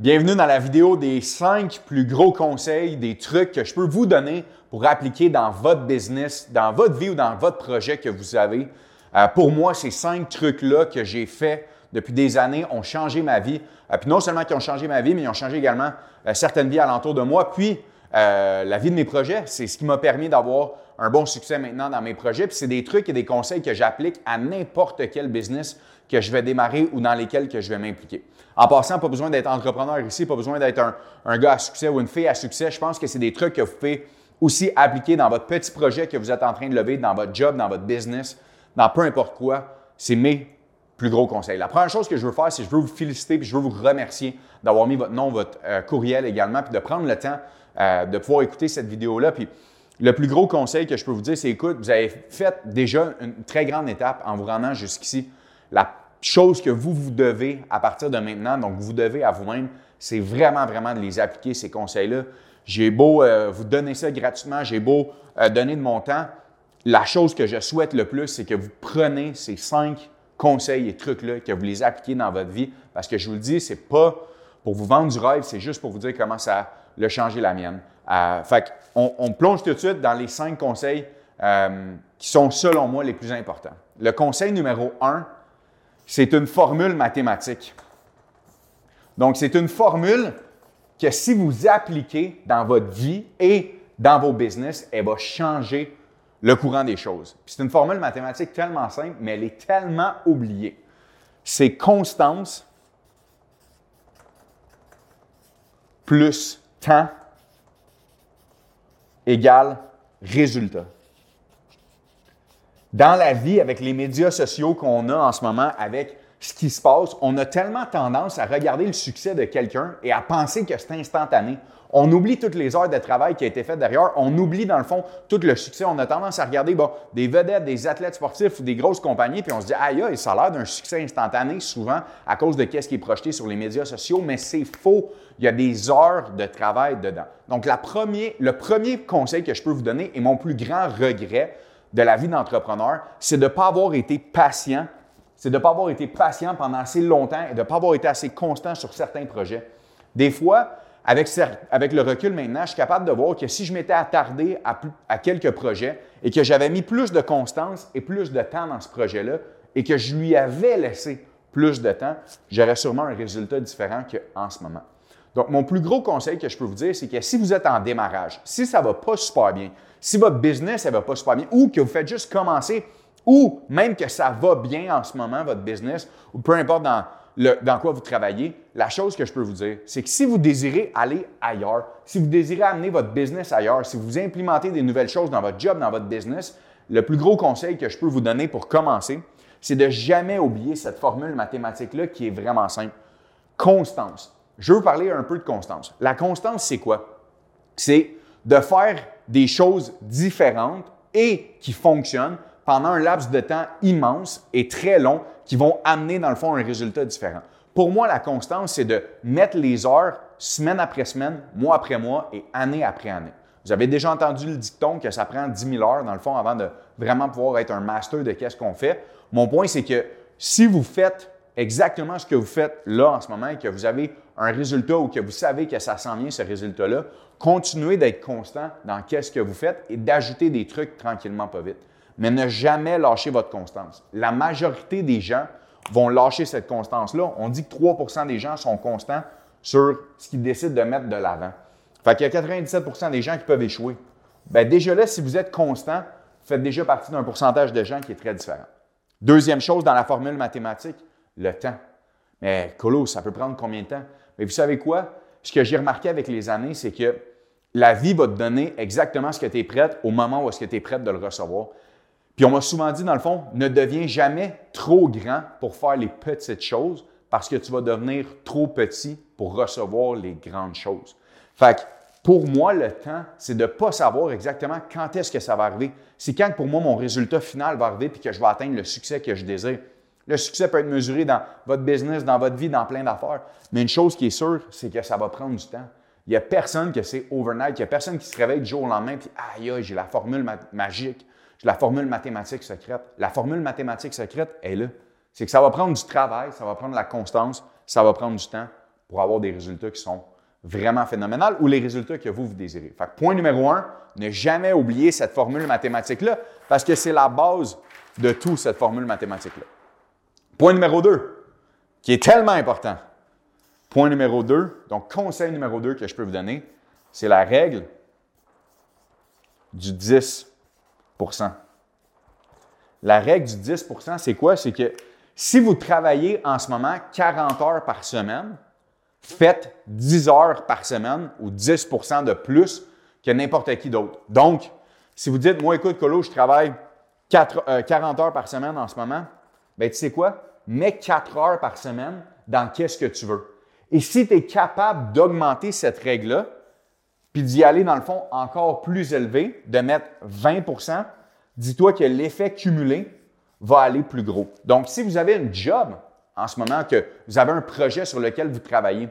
Bienvenue dans la vidéo des 5 plus gros conseils, des trucs que je peux vous donner pour appliquer dans votre business, dans votre vie ou dans votre projet que vous avez. Euh, pour moi, ces cinq trucs-là que j'ai faits depuis des années ont changé ma vie. Euh, puis non seulement qu'ils ont changé ma vie, mais ils ont changé également euh, certaines vies alentour de moi. Puis la vie de mes projets, c'est ce qui m'a permis d'avoir un bon succès maintenant dans mes projets. Puis c'est des trucs et des conseils que j'applique à n'importe quel business que je vais démarrer ou dans lesquels que je vais m'impliquer. En passant, pas besoin d'être entrepreneur ici, pas besoin d'être un, gars à succès ou une fille à succès. Je pense que c'est des trucs que vous pouvez aussi appliquer dans votre petit projet que vous êtes en train de lever, dans votre job, dans votre business, dans peu importe quoi. C'est mes plus gros conseils. La première chose que je veux faire, c'est je veux vous féliciter puis je veux vous remercier d'avoir mis votre nom, votre euh, courriel également, puis de prendre le temps euh, de pouvoir écouter cette vidéo-là. Puis le plus gros conseil que je peux vous dire, c'est écoute, vous avez fait déjà une très grande étape en vous rendant jusqu'ici. La chose que vous, vous devez à partir de maintenant, donc vous devez à vous-même, c'est vraiment, vraiment de les appliquer, ces conseils-là. J'ai beau euh, vous donner ça gratuitement, j'ai beau euh, donner de mon temps. La chose que je souhaite le plus, c'est que vous prenez ces cinq conseils et trucs-là, que vous les appliquez dans votre vie. Parce que je vous le dis, c'est pas pour vous vendre du rêve, c'est juste pour vous dire comment ça a changé la mienne. Euh, fait on, on, plonge tout de suite dans les cinq conseils qui sont, selon moi, les plus importants. Le conseil numéro un, c'est une formule mathématique. Donc, c'est une formule que si vous appliquez dans votre vie et dans vos business, elle va changer le courant des choses. C'est une formule mathématique tellement simple, mais elle est tellement oubliée. C'est constance plus temps égale résultat. Dans la vie, avec les médias sociaux qu'on a en ce moment, avec ce qui se passe, on a tellement tendance à regarder le succès de quelqu'un et à penser que c'est instantané. On oublie toutes les heures de travail qui a été fait derrière. On oublie, dans le fond, tout le succès. On a tendance à regarder bon, des vedettes, des athlètes sportifs ou des grosses compagnies, puis on se dit, aïe, aïe, ça a l'air d'un succès instantané, souvent à cause de ce qui est projeté sur les médias sociaux, mais c'est faux. Il y a des heures de travail dedans. Donc, le premier conseil que je peux vous donner et mon plus grand regret, de la vie d'entrepreneur, c'est de ne pas avoir été patient, c'est de ne pas avoir été patient pendant assez longtemps et de ne pas avoir été assez constant sur certains projets. Des fois, avec, avec le recul maintenant, je suis capable de voir que si je m'étais attardé à, à quelques projets et que j'avais mis plus de constance et plus de temps dans ce projet-là et que je lui avais laissé plus de temps, j'aurais sûrement un résultat différent qu'en ce moment. Donc, mon plus gros conseil que je peux vous dire, c'est que si vous êtes en démarrage, si ça ne va pas super bien, si votre business ne va pas super bien, ou que vous faites juste commencer, ou même que ça va bien en ce moment, votre business, ou peu importe dans, quoi vous travaillez, la chose que je peux vous dire, c'est que si vous désirez aller ailleurs, si vous désirez amener votre business ailleurs, si vous implémentez des nouvelles choses dans votre job, dans votre business, le plus gros conseil que je peux vous donner pour commencer, c'est de jamais oublier cette formule mathématique-là qui est vraiment simple. Constance. Je veux parler un peu de constance. La constance, c'est quoi? C'est de faire des choses différentes et qui fonctionnent pendant un laps de temps immense et très long qui vont amener, dans le fond, un résultat différent. Pour moi, la constance, c'est de mettre les heures semaine après semaine, mois après mois et année après année. Vous avez déjà entendu le dicton que ça prend 10 000 heures, dans le fond, avant de vraiment pouvoir être un master de qu'est-ce qu'on fait. Mon point, c'est que si vous faites exactement ce que vous faites là en ce moment et que vous avez un résultat ou que vous savez que ça s'en vient, ce résultat-là, continuez d'être constant dans qu'est-ce que vous faites et d'ajouter des trucs tranquillement, pas vite. Mais ne jamais lâcher votre constance. La majorité des gens vont lâcher cette constance-là. On dit que 3% des gens sont constants sur ce qu'ils décident de mettre de l'avant. Fait qu'il y a 97% des gens qui peuvent échouer. Bien, déjà là, si vous êtes constant, faites déjà partie d'un pourcentage de gens qui est très différent. Deuxième chose dans la formule mathématique, le temps. Mais Colo, ça peut prendre combien de temps? Mais vous savez quoi? Ce que j'ai remarqué avec les années, c'est que la vie va te donner exactement ce que tu es prête au moment où est-ce que tu es prête de le recevoir. Puis on m'a souvent dit, dans le fond, ne deviens jamais trop grand pour faire les petites choses parce que tu vas devenir trop petit pour recevoir les grandes choses. Fait que pour moi, le temps, c'est de ne pas savoir exactement quand est-ce que ça va arriver. C'est quand pour moi, mon résultat final va arriver puis que je vais atteindre le succès que je désire. Le succès peut être mesuré dans votre business, dans votre vie, dans plein d'affaires. Mais une chose qui est sûre, c'est que ça va prendre du temps. Il n'y a personne que c'est overnight. Il n'y a personne qui se réveille du jour au lendemain et aïe, j'ai la formule magique, la formule mathématique secrète. La formule mathématique secrète est là. C'est que ça va prendre du travail, ça va prendre de la constance, ça va prendre du temps. pour avoir des résultats qui sont vraiment phénoménaux ou les résultats que vous, vous désirez. Fait point numéro un, ne jamais oublier cette formule mathématique-là parce que c'est la base de tout, cette formule mathématique-là. Point numéro deux, qui est tellement important. Point numéro deux, donc conseil numéro deux que je peux vous donner, c'est la règle du 10 La règle du 10% c'est quoi? C'est que si vous travaillez en ce moment 40 heures par semaine, faites 10 heures par semaine ou 10% de plus que n'importe qui d'autre. Donc, si vous dites, moi, écoute, Colo, je travaille 40 euh, heures par semaine en ce moment, bien, tu sais quoi? Mets 4 heures par semaine dans qu'est-ce que tu veux. Et si tu es capable d'augmenter cette règle-là, puis d'y aller, dans le fond, encore plus élevé, de mettre 20% dis-toi que l'effet cumulé va aller plus gros. Donc, si vous avez un job en ce moment, que vous avez un projet sur lequel vous travaillez,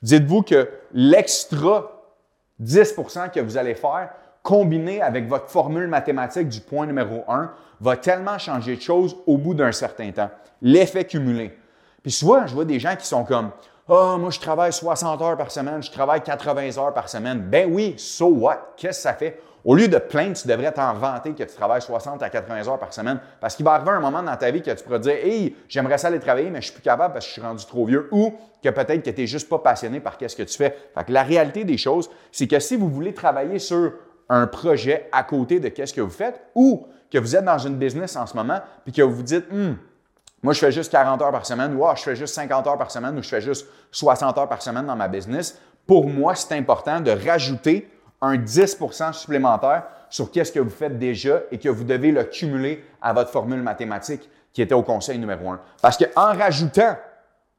dites-vous que l'extra 10% que vous allez faire, combiné avec votre formule mathématique du point numéro 1, va tellement changer de choses au bout d'un certain temps. L'effet cumulé. Puis souvent, je vois des gens qui sont comme Ah, moi, je travaille 60 heures par semaine, je travaille 80 heures par semaine. Ben oui, so what? Qu'est-ce que ça fait? Au lieu de plaindre, tu devrais t'en vanter que tu travailles 60 à 80 heures par semaine parce qu'il va arriver un moment dans ta vie que tu pourras dire Hey, j'aimerais ça aller travailler, mais je suis plus capable parce que je suis rendu trop vieux ou que peut-être que tu n'es juste pas passionné par ce que tu fais. Fait que la réalité des choses, c'est que si vous voulez travailler sur un projet à côté de ce que vous faites ou que vous êtes dans une business en ce moment puis que vous vous dites hum, moi, je fais juste 40 heures par semaine, ou je fais juste 50 heures par semaine, ou je fais juste 60 heures par semaine dans ma business. Pour moi, c'est important de rajouter un 10% supplémentaire sur qu'est-ce que vous faites déjà et que vous devez le cumuler à votre formule mathématique qui était au conseil numéro 1. Parce qu'en rajoutant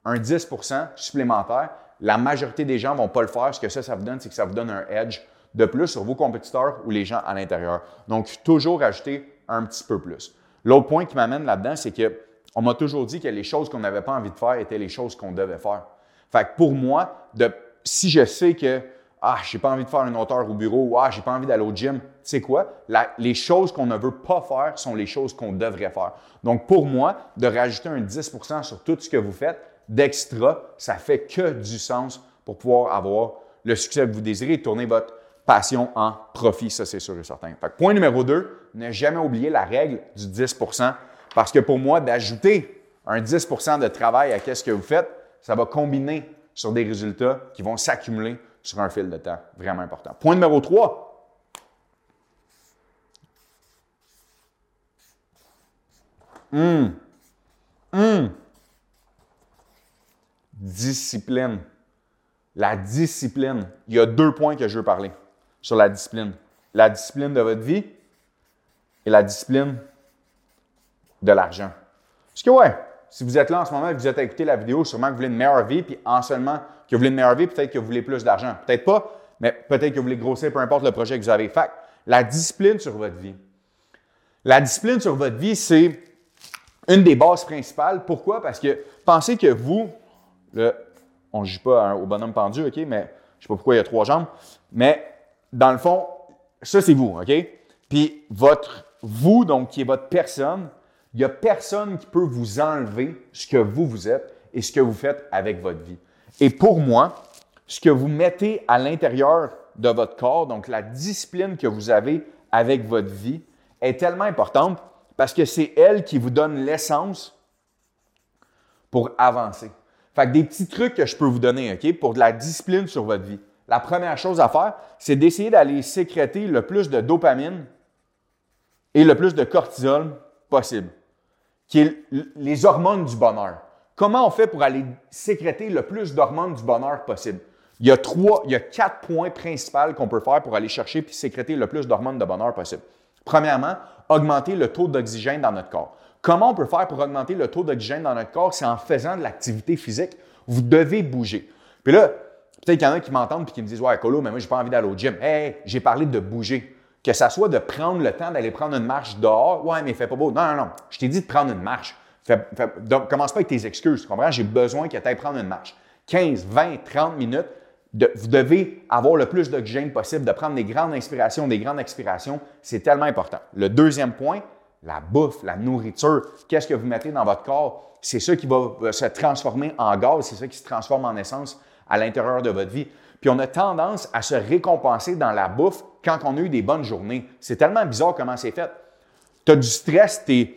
un 10% supplémentaire, la majorité des gens ne vont pas le faire. Ce que ça, ça vous donne, c'est que ça vous donne un edge de plus sur vos compétiteurs ou les gens à l'intérieur. Donc, toujours rajouter un petit peu plus. L'autre point qui m'amène là-dedans, c'est que on m'a toujours dit que les choses qu'on n'avait pas envie de faire étaient les choses qu'on devait faire. Fait que pour moi, si je sais que ah, j'ai pas envie de faire une hauteur au bureau, ou ah, j'ai pas envie d'aller au gym. Tu sais quoi? les choses qu'on ne veut pas faire sont les choses qu'on devrait faire. Donc, pour moi, de rajouter un 10% sur tout ce que vous faites d'extra, ça fait que du sens pour pouvoir avoir le succès que vous désirez et tourner votre passion en profit. Ça, c'est sûr et certain. point numéro 2, ne jamais oublier la règle du 10 parce que pour moi, d'ajouter un 10% de travail à ce que vous faites, ça va combiner sur des résultats qui vont s'accumuler sur un fil de temps. Vraiment important. Point numéro 3. Hum. Hum. Discipline. La discipline. Il y a deux points que je veux parler sur la discipline. La discipline de votre vie et la discipline de l'argent. Parce que ouais, si vous êtes là en ce moment vous êtes à écouter la vidéo, sûrement que vous voulez une meilleure vie, puis en seulement que vous voulez une meilleure vie, peut-être que vous voulez plus d'argent. Peut-être pas, mais peut-être que vous voulez grossir, peu importe le projet que vous avez. Fait la discipline sur votre vie. La discipline sur votre vie, c'est une des bases principales. Pourquoi? Parce que pensez que vous, le, on ne joue pas au bonhomme pendu, OK, mais je ne sais pas pourquoi il y a trois jambes, mais dans le fond, ça, c'est vous, OK? Puis votre, vous, donc, qui est votre personne, il n'y a personne qui peut vous enlever ce que vous, vous êtes et ce que vous faites avec votre vie. Et pour moi, ce que vous mettez à l'intérieur de votre corps, donc la discipline que vous avez avec votre vie, est tellement importante parce que c'est elle qui vous donne l'essence pour avancer. Fait que des petits trucs que je peux vous donner, OK, pour de la discipline sur votre vie. La première chose à faire, c'est d'essayer d'aller sécréter le plus de dopamine et le plus de cortisol possible qui est les hormones du bonheur. Comment on fait pour aller sécréter le plus d'hormones du bonheur possible? Il y a trois, il y a quatre points principaux qu'on peut faire pour aller chercher puis sécréter le plus d'hormones de bonheur possible. Premièrement, augmenter le taux d'oxygène dans notre corps. Comment on peut faire pour augmenter le taux d'oxygène dans notre corps? C'est en faisant de l'activité physique. Vous devez bouger. Puis là, peut-être qu'il y en a qui m'entendent et qui me disent Ouais, Colo, mais moi, j'ai pas envie d'aller au gym. Hey, j'ai parlé de bouger. Que ça soit de prendre le temps d'aller prendre une marche dehors. Ouais, mais il fait pas beau. Non, non, non. Je t'ai dit de prendre une marche. commence pas avec tes excuses. Tu comprends? J'ai besoin que tu ailles prendre une marche. 15, 20, 30 minutes. vous devez avoir le plus d'oxygène possible, de prendre des grandes inspirations, des grandes expirations. C'est tellement important. Le deuxième point, la bouffe, la nourriture. Qu'est-ce que vous mettez dans votre corps? C'est ça qui va se transformer en gaz, c'est ça qui se transforme en essence à l'intérieur de votre vie. Puis on a tendance à se récompenser dans la bouffe quand on a eu des bonnes journées. C'est tellement bizarre comment c'est fait. Tu as du stress, tu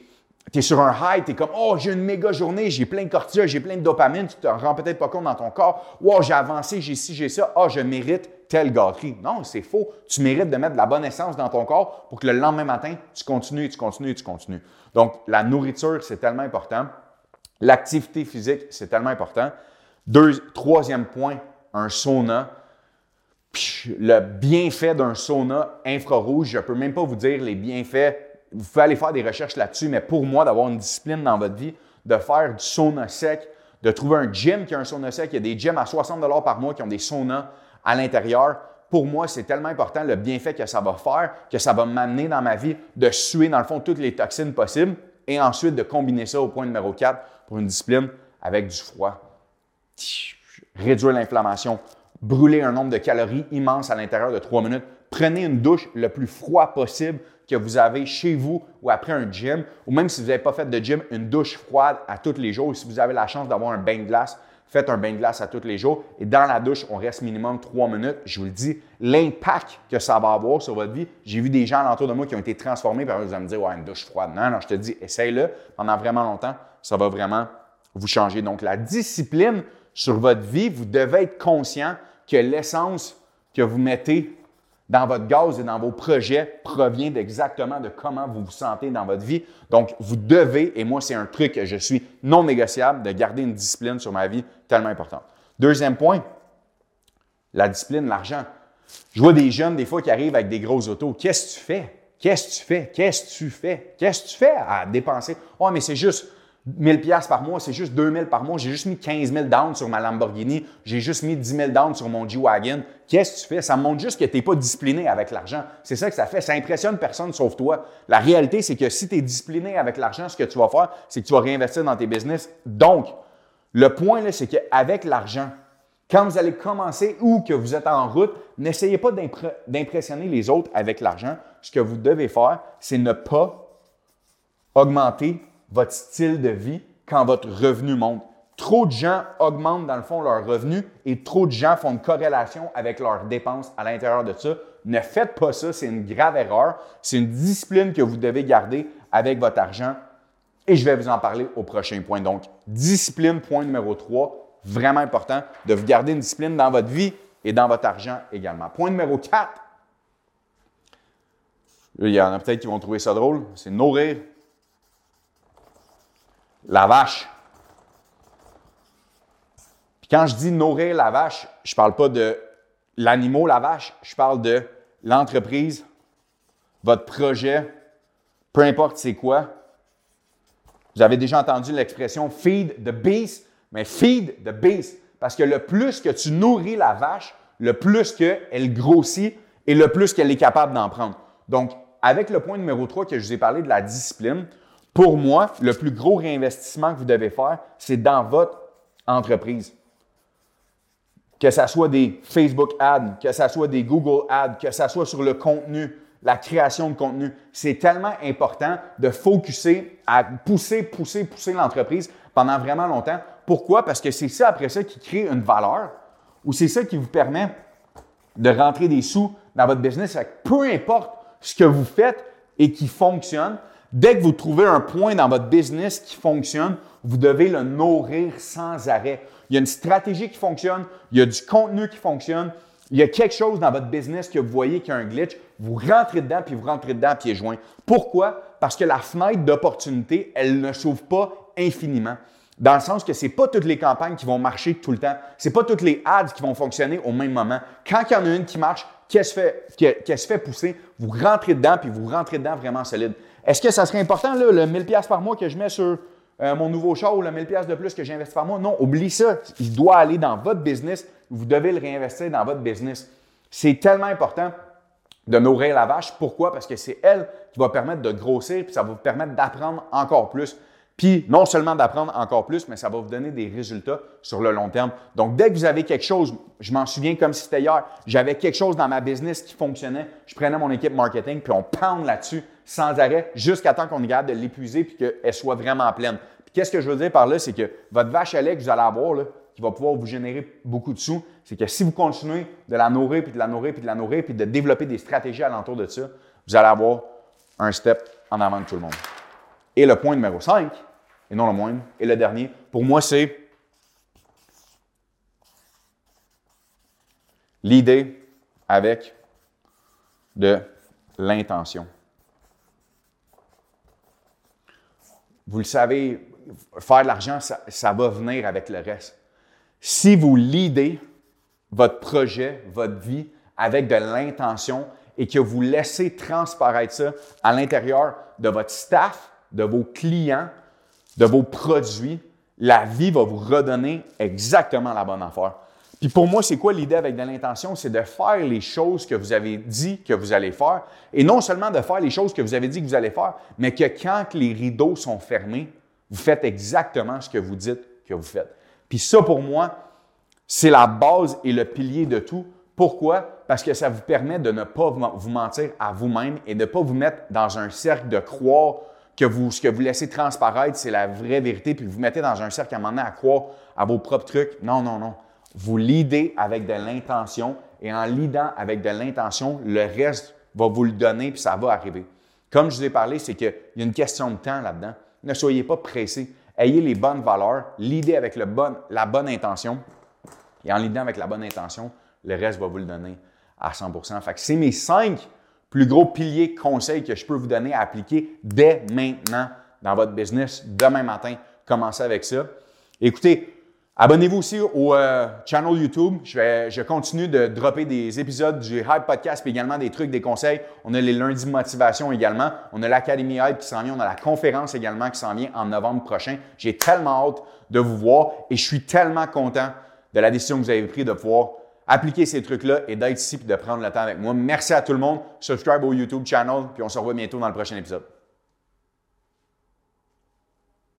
es, sur un high, tu es comme Oh, j'ai une méga journée, j'ai plein de cortisol, j'ai plein de dopamine, tu te rends peut-être pas compte dans ton corps. Wow, j'ai avancé, j'ai ci, j'ai ça. oh, je mérite telle gâterie. Non, c'est faux. Tu mérites de mettre de la bonne essence dans ton corps pour que le lendemain matin, tu continues, tu continues, tu continues. Donc, la nourriture, c'est tellement important. L'activité physique, c'est tellement important. Deux, troisième point, un sauna. Le bienfait d'un sauna infrarouge, je ne peux même pas vous dire les bienfaits. Vous pouvez aller faire des recherches là-dessus, mais pour moi, d'avoir une discipline dans votre vie, de faire du sauna sec, de trouver un gym qui a un sauna sec. Il y a des gyms à 60 par mois qui ont des saunas à l'intérieur. Pour moi, c'est tellement important le bienfait que ça va faire, que ça va m'amener dans ma vie de suer, dans le fond, toutes les toxines possibles et ensuite de combiner ça au point numéro 4 pour une discipline avec du froid. Réduire l'inflammation, brûler un nombre de calories immense à l'intérieur de 3 minutes. Prenez une douche le plus froid possible que vous avez chez vous ou après un gym, ou même si vous n'avez pas fait de gym, une douche froide à tous les jours. Si vous avez la chance d'avoir un bain de glace, faites un bain de glace à tous les jours. Et dans la douche, on reste minimum 3 minutes. Je vous le dis, l'impact que ça va avoir sur votre vie. J'ai vu des gens alentour de moi qui ont été transformés, par vous allez me dire, ouais, une douche froide. Non, non, je te dis, essaye-le pendant vraiment longtemps. Ça va vraiment vous changer. Donc, la discipline sur votre vie, vous devez être conscient que l'essence que vous mettez dans votre gaz et dans vos projets provient d'exactement de comment vous vous sentez dans votre vie. Donc, vous devez, et moi, c'est un truc que je suis non négociable, de garder une discipline sur ma vie tellement importante. Deuxième point, la discipline, l'argent. Je vois des jeunes, des fois, qui arrivent avec des gros autos. Qu'est-ce que tu fais? Qu'est-ce que tu fais? Qu'est-ce que tu fais? Qu'est-ce que tu fais à dépenser? Oh, mais c'est juste 1000 pièces par mois, c'est juste 2000 par mois. J'ai juste mis 15 000 down sur ma Lamborghini. J'ai juste mis 10 000 down sur mon G-Wagon. Qu'est-ce que tu fais? Ça montre juste que tu n'es pas discipliné avec l'argent. C'est ça que ça fait. Ça impressionne personne sauf toi. La réalité, c'est que si tu es discipliné avec l'argent, ce que tu vas faire, c'est que tu vas réinvestir dans tes business. Donc, le point, là, c'est qu'avec l'argent, quand vous allez commencer ou que vous êtes en route, n'essayez pas d'impressionner les autres avec l'argent. Ce que vous devez faire, c'est ne pas augmenter votre style de vie quand votre revenu monte. Trop de gens augmentent dans le fond leur revenu et trop de gens font une corrélation avec leurs dépenses à l'intérieur de ça. Ne faites pas ça, c'est une grave erreur. C'est une discipline que vous devez garder avec votre argent et je vais vous en parler au prochain point. Donc, discipline, point numéro 3, vraiment important de vous garder une discipline dans votre vie et dans votre argent également. Point numéro 4, il y en a peut-être qui vont trouver ça drôle, c'est nourrir la vache. Puis quand je dis nourrir la vache, je ne parle pas de l'animal, la vache, je parle de l'entreprise, votre projet, peu importe c'est quoi. Vous avez déjà entendu l'expression feed the beast, mais feed the beast. Parce que le plus que tu nourris la vache, le plus qu'elle grossit et le plus qu'elle est capable d'en prendre. Donc, avec le point numéro 3 que je vous ai parlé de la discipline, pour moi, le plus gros réinvestissement que vous devez faire, c'est dans votre entreprise. Que ce soit des Facebook ads, que ce soit des Google ads, que ce soit sur le contenu, la création de contenu. C'est tellement important de focuser à pousser, pousser, pousser l'entreprise pendant vraiment longtemps. Pourquoi? Parce que c'est ça, après ça, qui crée une valeur ou c'est ça qui vous permet de rentrer des sous dans votre business. peu importe ce que vous faites et qui fonctionne, Dès que vous trouvez un point dans votre business qui fonctionne, vous devez le nourrir sans arrêt. Il y a une stratégie qui fonctionne, il y a du contenu qui fonctionne, il y a quelque chose dans votre business que vous voyez qui a un glitch, vous rentrez dedans puis vous rentrez dedans à pieds joints. Pourquoi? Parce que la fenêtre d'opportunité, elle ne s'ouvre pas infiniment. Dans le sens que ce n'est pas toutes les campagnes qui vont marcher tout le temps. Ce n'est pas toutes les ads qui vont fonctionner au même moment. Quand il y en a une qui marche, qui se fait, qui se fait pousser, vous rentrez dedans puis vous rentrez dedans vraiment solide. Est-ce que ça serait important, là, le 1000$ par mois que je mets sur euh, mon nouveau show ou le 1000$ de plus que j'investis par mois? Non, oublie ça. Il doit aller dans votre business. Vous devez le réinvestir dans votre business. C'est tellement important de nourrir la vache. Pourquoi? Parce que c'est elle qui va permettre de grossir, puis ça va vous permettre d'apprendre encore plus. Puis non seulement d'apprendre encore plus, mais ça va vous donner des résultats sur le long terme. Donc, dès que vous avez quelque chose, je m'en souviens comme si c'était hier, j'avais quelque chose dans ma business qui fonctionnait, je prenais mon équipe marketing, puis on pound là-dessus sans arrêt jusqu'à temps qu'on est capable de l'épuiser puis qu'elle soit vraiment pleine. Puis qu'est-ce que je veux dire par là, c'est que votre vache à lait que vous allez avoir, là, qui va pouvoir vous générer beaucoup de sous, c'est que si vous continuez de la nourrir, puis de la nourrir, puis de la nourrir, puis de développer des stratégies alentour de ça, vous allez avoir un step en avant de tout le monde. Et le point numéro 5, et non le moindre, et le dernier, pour moi, c'est l'idée avec de l'intention. Vous le savez, faire de l'argent, ça, va venir avec le reste. Si vous lidez votre projet, votre vie avec de l'intention et que vous laissez transparaître ça à l'intérieur de votre staff, de vos clients, de vos produits, la vie va vous redonner exactement la bonne affaire. Puis pour moi, c'est quoi l'idée avec de l'intention? C'est de faire les choses que vous avez dit que vous allez faire. Et non seulement de faire les choses que vous avez dit que vous allez faire, mais que quand les rideaux sont fermés, vous faites exactement ce que vous dites que vous faites. Puis ça, pour moi, c'est la base et le pilier de tout. Pourquoi? Parce que ça vous permet de ne pas vous mentir à vous-même et de ne pas vous mettre dans un cercle de croire que vous, ce que vous laissez transparaître, c'est la vraie vérité, puis vous mettez dans un cercle à un moment donné à croire à vos propres trucs. Non, non, non. Vous lidez avec de l'intention et en lidant avec de l'intention, le reste va vous le donner puis ça va arriver. Comme je vous ai parlé, c'est qu'il y a une question de temps là-dedans. Ne soyez pas pressés. Ayez les bonnes valeurs, lidez avec le bon, la bonne intention. Et en lidant avec la bonne intention, le reste va vous le donner à 100% Fait que c'est mes cinq plus gros piliers conseils que je peux vous donner à appliquer dès maintenant dans votre business, demain matin. Commencez avec ça. Écoutez, Abonnez-vous aussi au euh, channel YouTube. Je, je, continue de dropper des épisodes du Hype Podcast, puis également des trucs, des conseils. On a les lundis motivation également. On a l'Académie Hype qui s'en vient. On a la conférence également qui s'en vient en novembre prochain. J'ai tellement hâte de vous voir et je suis tellement content de la décision que vous avez prise de pouvoir appliquer ces trucs-là et d'être ici et de prendre le temps avec moi. Merci à tout le monde. Subscribe au YouTube channel, puis on se revoit bientôt dans le prochain épisode.